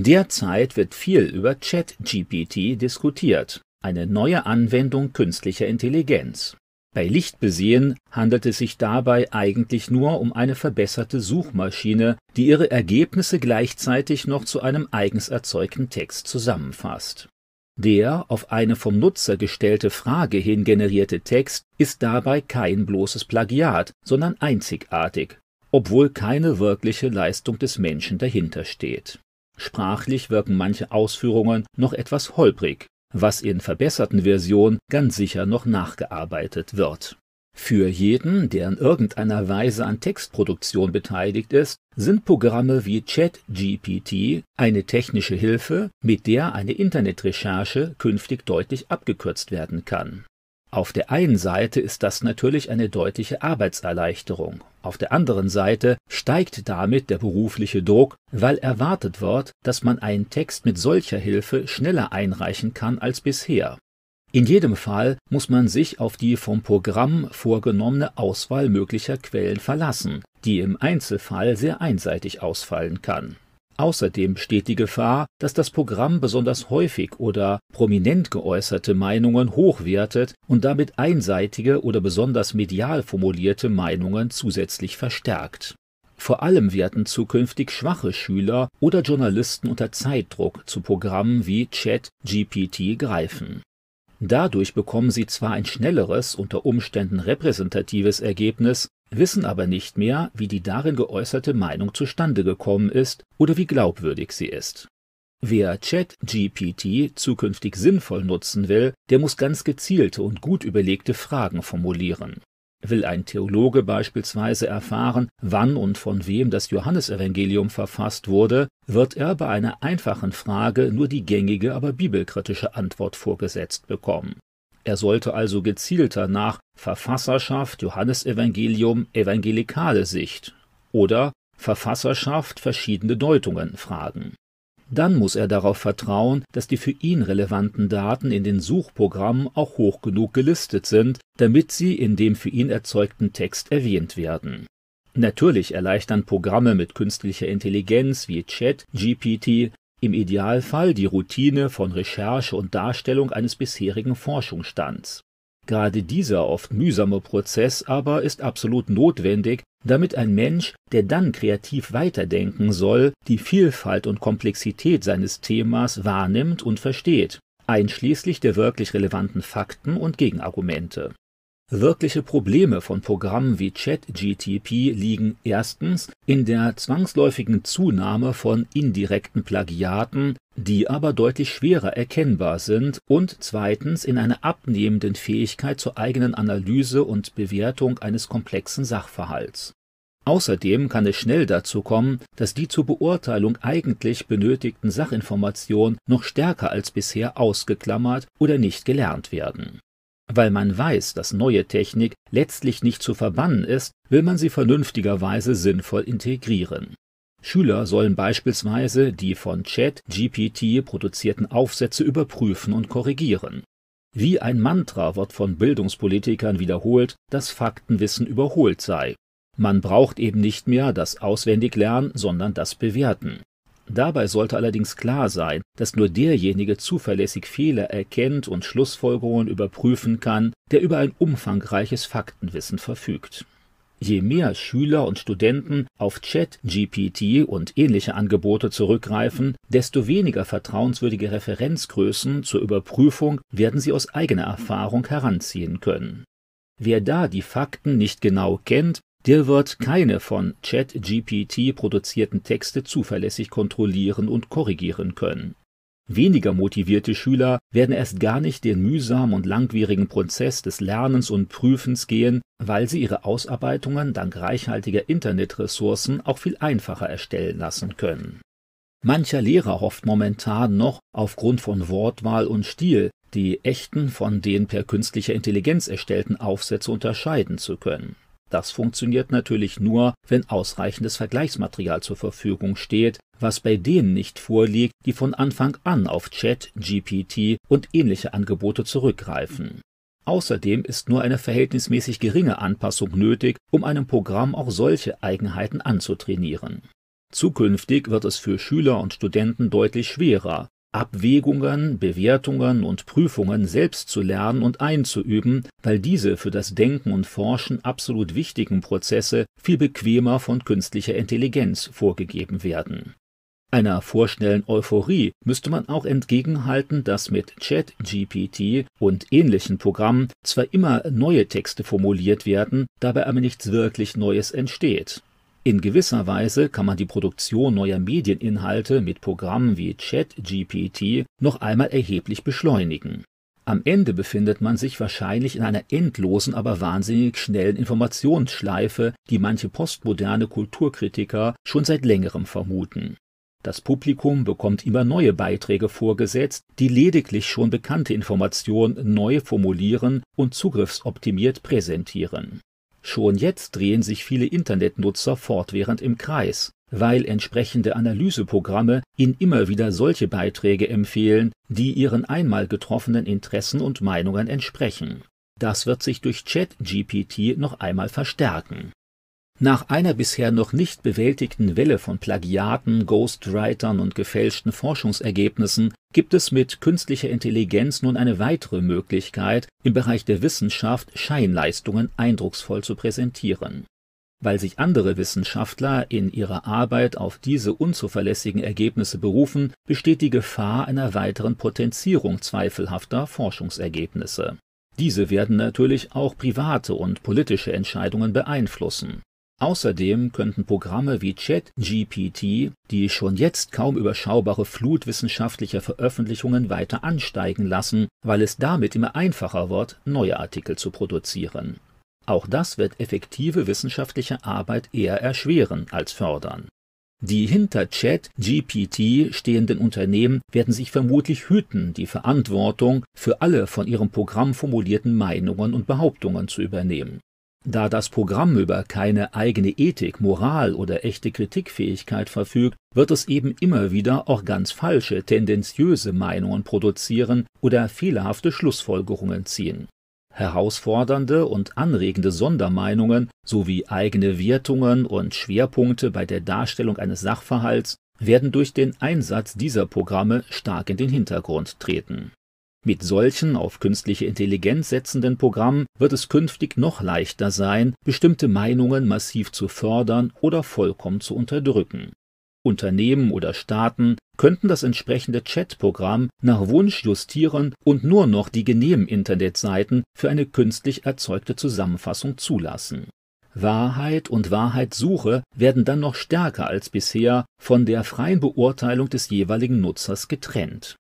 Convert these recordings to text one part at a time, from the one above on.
Derzeit wird viel über ChatGPT diskutiert, eine neue Anwendung künstlicher Intelligenz. Bei Lichtbesehen handelt es sich dabei eigentlich nur um eine verbesserte Suchmaschine, die ihre Ergebnisse gleichzeitig noch zu einem eigens erzeugten Text zusammenfasst. Der auf eine vom Nutzer gestellte Frage hin generierte Text ist dabei kein bloßes Plagiat, sondern einzigartig, obwohl keine wirkliche Leistung des Menschen dahinter steht. Sprachlich wirken manche Ausführungen noch etwas holprig, was in verbesserten Versionen ganz sicher noch nachgearbeitet wird. Für jeden, der in irgendeiner Weise an Textproduktion beteiligt ist, sind Programme wie ChatGPT eine technische Hilfe, mit der eine Internetrecherche künftig deutlich abgekürzt werden kann auf der einen Seite ist das natürlich eine deutliche Arbeitserleichterung, auf der anderen Seite steigt damit der berufliche Druck, weil erwartet wird, dass man einen Text mit solcher Hilfe schneller einreichen kann als bisher. In jedem Fall muss man sich auf die vom Programm vorgenommene Auswahl möglicher Quellen verlassen, die im Einzelfall sehr einseitig ausfallen kann Außerdem besteht die Gefahr, dass das Programm besonders häufig oder prominent geäußerte Meinungen hochwertet und damit einseitige oder besonders medial formulierte Meinungen zusätzlich verstärkt. Vor allem werden zukünftig schwache Schüler oder Journalisten unter Zeitdruck zu Programmen wie ChatGPT greifen Dadurch bekommen sie zwar ein schnelleres, unter Umständen repräsentatives Ergebnis, wissen aber nicht mehr, wie die darin geäußerte Meinung zustande gekommen ist oder wie glaubwürdig sie ist. Wer ChatGPT zukünftig sinnvoll nutzen will, der muss ganz gezielte und gut überlegte Fragen formulieren Will ein Theologe beispielsweise erfahren, wann und von wem das Johannesevangelium verfasst wurde, wird er bei einer einfachen Frage nur die gängige, aber bibelkritische Antwort vorgesetzt bekommen. Er sollte also gezielter nach Verfasserschaft Johannesevangelium evangelikale Sicht oder Verfasserschaft verschiedene Deutungen fragen dann muss er darauf vertrauen, dass die für ihn relevanten Daten in den Suchprogrammen auch hoch genug gelistet sind, damit sie in dem für ihn erzeugten Text erwähnt werden. Natürlich erleichtern Programme mit künstlicher Intelligenz wie ChatGPT im Idealfall die Routine von Recherche und Darstellung eines bisherigen Forschungsstands. Gerade dieser oft mühsame Prozess aber ist absolut notwendig, damit ein Mensch, der dann kreativ weiterdenken soll, die Vielfalt und Komplexität seines Themas wahrnimmt und versteht, einschließlich der wirklich relevanten Fakten und Gegenargumente Wirkliche Probleme von Programmen wie ChatGTP liegen erstens in der zwangsläufigen Zunahme von indirekten Plagiaten, die aber deutlich schwerer erkennbar sind, und zweitens in einer abnehmenden Fähigkeit zur eigenen Analyse und Bewertung eines komplexen Sachverhalts. Außerdem kann es schnell dazu kommen, dass die zur Beurteilung eigentlich benötigten Sachinformationen noch stärker als bisher ausgeklammert oder nicht gelernt werden weil man weiß, dass neue Technik letztlich nicht zu verbannen ist, will man sie vernünftigerweise sinnvoll integrieren. Schüler sollen beispielsweise die von ChatGPT produzierten Aufsätze überprüfen und korrigieren. Wie ein Mantra wird von Bildungspolitikern wiederholt, dass Faktenwissen überholt sei. Man braucht eben nicht mehr das Auswendiglernen, sondern das Bewerten. Dabei sollte allerdings klar sein, dass nur derjenige zuverlässig Fehler erkennt und Schlussfolgerungen überprüfen kann, der über ein umfangreiches Faktenwissen verfügt. Je mehr Schüler und Studenten auf Chat-GPT und ähnliche Angebote zurückgreifen, desto weniger vertrauenswürdige Referenzgrößen zur Überprüfung werden sie aus eigener Erfahrung heranziehen können. Wer da die Fakten nicht genau kennt, der wird keine von ChatGPT produzierten Texte zuverlässig kontrollieren und korrigieren können. Weniger motivierte Schüler werden erst gar nicht den mühsamen und langwierigen Prozess des Lernens und Prüfens gehen, weil sie ihre Ausarbeitungen dank reichhaltiger Internetressourcen auch viel einfacher erstellen lassen können. Mancher Lehrer hofft momentan noch aufgrund von Wortwahl und Stil, die echten von den per künstlicher Intelligenz erstellten Aufsätze unterscheiden zu können. Das funktioniert natürlich nur, wenn ausreichendes Vergleichsmaterial zur Verfügung steht, was bei denen nicht vorliegt, die von Anfang an auf Chat, GPT und ähnliche Angebote zurückgreifen. Außerdem ist nur eine verhältnismäßig geringe Anpassung nötig, um einem Programm auch solche Eigenheiten anzutrainieren Zukünftig wird es für Schüler und Studenten deutlich schwerer, Abwägungen, Bewertungen und Prüfungen selbst zu lernen und einzuüben, weil diese für das Denken und Forschen absolut wichtigen Prozesse viel bequemer von künstlicher Intelligenz vorgegeben werden. Einer vorschnellen Euphorie müsste man auch entgegenhalten, dass mit ChatGPT und ähnlichen Programmen zwar immer neue Texte formuliert werden, dabei aber nichts wirklich Neues entsteht. In gewisser Weise kann man die Produktion neuer Medieninhalte mit Programmen wie ChatGPT noch einmal erheblich beschleunigen. Am Ende befindet man sich wahrscheinlich in einer endlosen, aber wahnsinnig schnellen Informationsschleife, die manche postmoderne Kulturkritiker schon seit längerem vermuten. Das Publikum bekommt immer neue Beiträge vorgesetzt, die lediglich schon bekannte Informationen neu formulieren und zugriffsoptimiert präsentieren. Schon jetzt drehen sich viele Internetnutzer fortwährend im Kreis, weil entsprechende Analyseprogramme ihnen immer wieder solche Beiträge empfehlen, die ihren einmal getroffenen Interessen und Meinungen entsprechen. Das wird sich durch ChatGPT noch einmal verstärken nach einer bisher noch nicht bewältigten Welle von Plagiaten, Ghostwritern und gefälschten Forschungsergebnissen gibt es mit künstlicher Intelligenz nun eine weitere Möglichkeit, im Bereich der Wissenschaft Scheinleistungen eindrucksvoll zu präsentieren. Weil sich andere Wissenschaftler in ihrer Arbeit auf diese unzuverlässigen Ergebnisse berufen, besteht die Gefahr einer weiteren Potenzierung zweifelhafter Forschungsergebnisse. Diese werden natürlich auch private und politische Entscheidungen beeinflussen Außerdem könnten Programme wie ChatGPT die schon jetzt kaum überschaubare Flut wissenschaftlicher Veröffentlichungen weiter ansteigen lassen, weil es damit immer einfacher wird, neue Artikel zu produzieren. Auch das wird effektive wissenschaftliche Arbeit eher erschweren als fördern. Die hinter ChatGPT stehenden Unternehmen werden sich vermutlich hüten, die Verantwortung für alle von ihrem Programm formulierten Meinungen und Behauptungen zu übernehmen da das Programm über keine eigene Ethik, Moral oder echte Kritikfähigkeit verfügt, wird es eben immer wieder auch ganz falsche, tendenziöse Meinungen produzieren oder fehlerhafte Schlussfolgerungen ziehen. Herausfordernde und anregende Sondermeinungen sowie eigene Wertungen und Schwerpunkte bei der Darstellung eines Sachverhalts werden durch den Einsatz dieser Programme stark in den Hintergrund treten mit solchen auf künstliche Intelligenz setzenden Programmen wird es künftig noch leichter sein, bestimmte Meinungen massiv zu fördern oder vollkommen zu unterdrücken. Unternehmen oder Staaten könnten das entsprechende Chatprogramm nach Wunsch justieren und nur noch die genehmen Internetseiten für eine künstlich erzeugte Zusammenfassung zulassen. Wahrheit und Wahrheitssuche werden dann noch stärker als bisher von der freien Beurteilung des jeweiligen Nutzers getrennt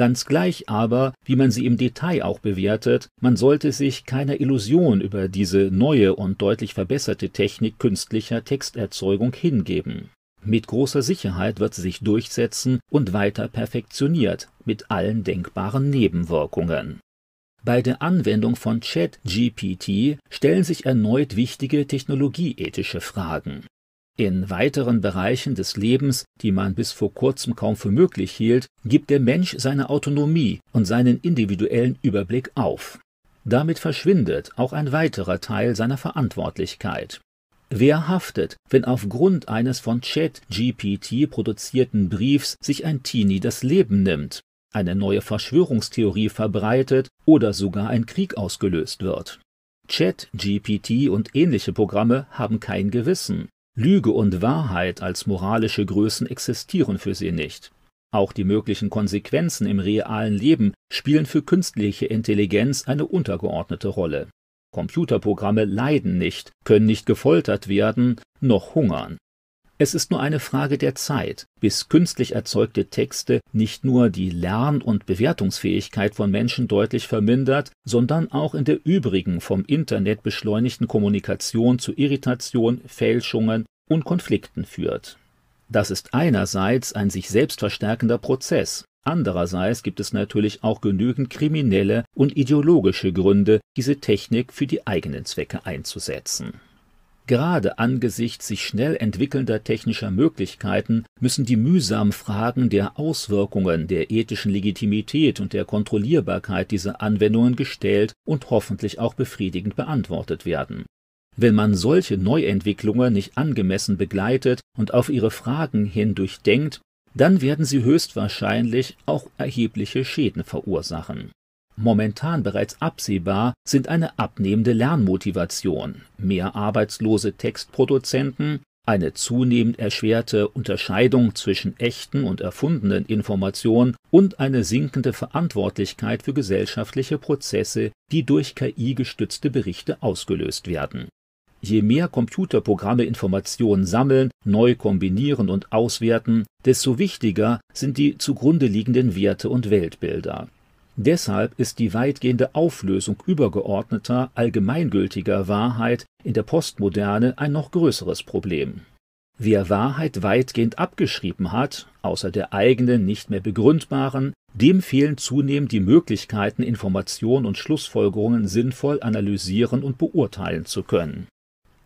Ganz gleich aber, wie man sie im Detail auch bewertet, man sollte sich keiner Illusion über diese neue und deutlich verbesserte Technik künstlicher Texterzeugung hingeben. Mit großer Sicherheit wird sie sich durchsetzen und weiter perfektioniert, mit allen denkbaren Nebenwirkungen. Bei der Anwendung von ChatGPT stellen sich erneut wichtige technologieethische Fragen. In weiteren Bereichen des Lebens, die man bis vor kurzem kaum für möglich hielt, gibt der Mensch seine Autonomie und seinen individuellen Überblick auf. Damit verschwindet auch ein weiterer Teil seiner Verantwortlichkeit. Wer haftet, wenn aufgrund eines von ChatGPT produzierten Briefs sich ein Teenie das Leben nimmt, eine neue Verschwörungstheorie verbreitet oder sogar ein Krieg ausgelöst wird? ChatGPT und ähnliche Programme haben kein Gewissen. Lüge und Wahrheit als moralische Größen existieren für sie nicht. Auch die möglichen Konsequenzen im realen Leben spielen für künstliche Intelligenz eine untergeordnete Rolle. Computerprogramme leiden nicht, können nicht gefoltert werden, noch hungern. Es ist nur eine Frage der Zeit, bis künstlich erzeugte Texte nicht nur die Lern- und Bewertungsfähigkeit von Menschen deutlich vermindert, sondern auch in der übrigen vom Internet beschleunigten Kommunikation zu Irritation, Fälschungen und Konflikten führt. Das ist einerseits ein sich selbst verstärkender Prozess, andererseits gibt es natürlich auch genügend kriminelle und ideologische Gründe, diese Technik für die eigenen Zwecke einzusetzen. Gerade angesichts sich schnell entwickelnder technischer Möglichkeiten müssen die mühsamen Fragen der Auswirkungen, der ethischen Legitimität und der Kontrollierbarkeit dieser Anwendungen gestellt und hoffentlich auch befriedigend beantwortet werden. Wenn man solche Neuentwicklungen nicht angemessen begleitet und auf ihre Fragen hin durchdenkt, dann werden sie höchstwahrscheinlich auch erhebliche Schäden verursachen. Momentan bereits absehbar sind eine abnehmende Lernmotivation, mehr arbeitslose Textproduzenten, eine zunehmend erschwerte Unterscheidung zwischen echten und erfundenen Informationen und eine sinkende Verantwortlichkeit für gesellschaftliche Prozesse, die durch KI gestützte Berichte ausgelöst werden. Je mehr Computerprogramme Informationen sammeln, neu kombinieren und auswerten, desto wichtiger sind die zugrunde liegenden Werte und Weltbilder. Deshalb ist die weitgehende Auflösung übergeordneter, allgemeingültiger Wahrheit in der Postmoderne ein noch größeres Problem. Wer Wahrheit weitgehend abgeschrieben hat, außer der eigenen nicht mehr begründbaren, dem fehlen zunehmend die Möglichkeiten, Informationen und Schlussfolgerungen sinnvoll analysieren und beurteilen zu können.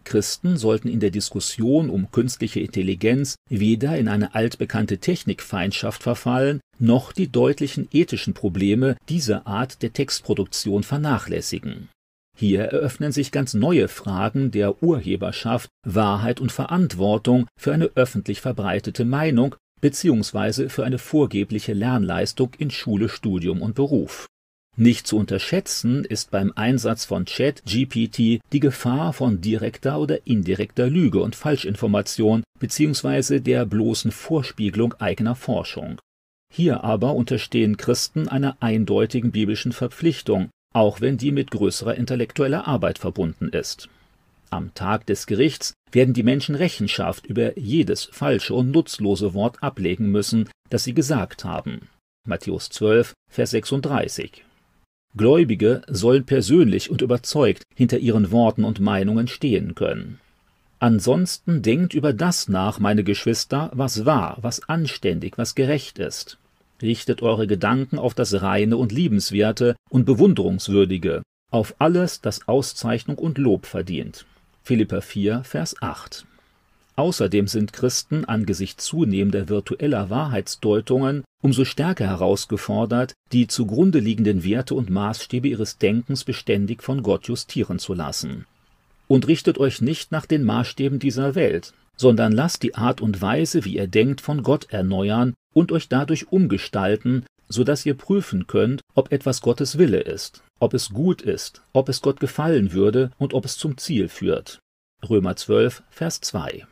Christen sollten in der Diskussion um künstliche Intelligenz weder in eine altbekannte Technikfeindschaft verfallen, noch die deutlichen ethischen Probleme dieser Art der Textproduktion vernachlässigen. Hier eröffnen sich ganz neue Fragen der Urheberschaft, Wahrheit und Verantwortung für eine öffentlich verbreitete Meinung bzw. für eine vorgebliche Lernleistung in Schule, Studium und Beruf. Nicht zu unterschätzen ist beim Einsatz von Chat-GPT die Gefahr von direkter oder indirekter Lüge und Falschinformation bzw. der bloßen Vorspiegelung eigener Forschung. Hier aber unterstehen Christen einer eindeutigen biblischen Verpflichtung, auch wenn die mit größerer intellektueller Arbeit verbunden ist. Am Tag des Gerichts werden die Menschen Rechenschaft über jedes falsche und nutzlose Wort ablegen müssen, das sie gesagt haben. Matthäus 12, Vers 36. Gläubige sollen persönlich und überzeugt hinter ihren Worten und Meinungen stehen können. Ansonsten denkt über das nach, meine Geschwister, was wahr, was anständig, was gerecht ist. Richtet eure Gedanken auf das Reine und Liebenswerte und Bewunderungswürdige, auf alles, das Auszeichnung und Lob verdient. Philippa 4, Vers 8. Außerdem sind Christen angesichts zunehmender virtueller Wahrheitsdeutungen umso stärker herausgefordert, die zugrunde liegenden Werte und Maßstäbe ihres Denkens beständig von Gott justieren zu lassen. Und richtet euch nicht nach den Maßstäben dieser Welt, sondern lasst die Art und Weise, wie ihr denkt, von Gott erneuern und euch dadurch umgestalten, so dass ihr prüfen könnt, ob etwas Gottes Wille ist, ob es gut ist, ob es Gott gefallen würde und ob es zum Ziel führt. Römer 12, Vers 2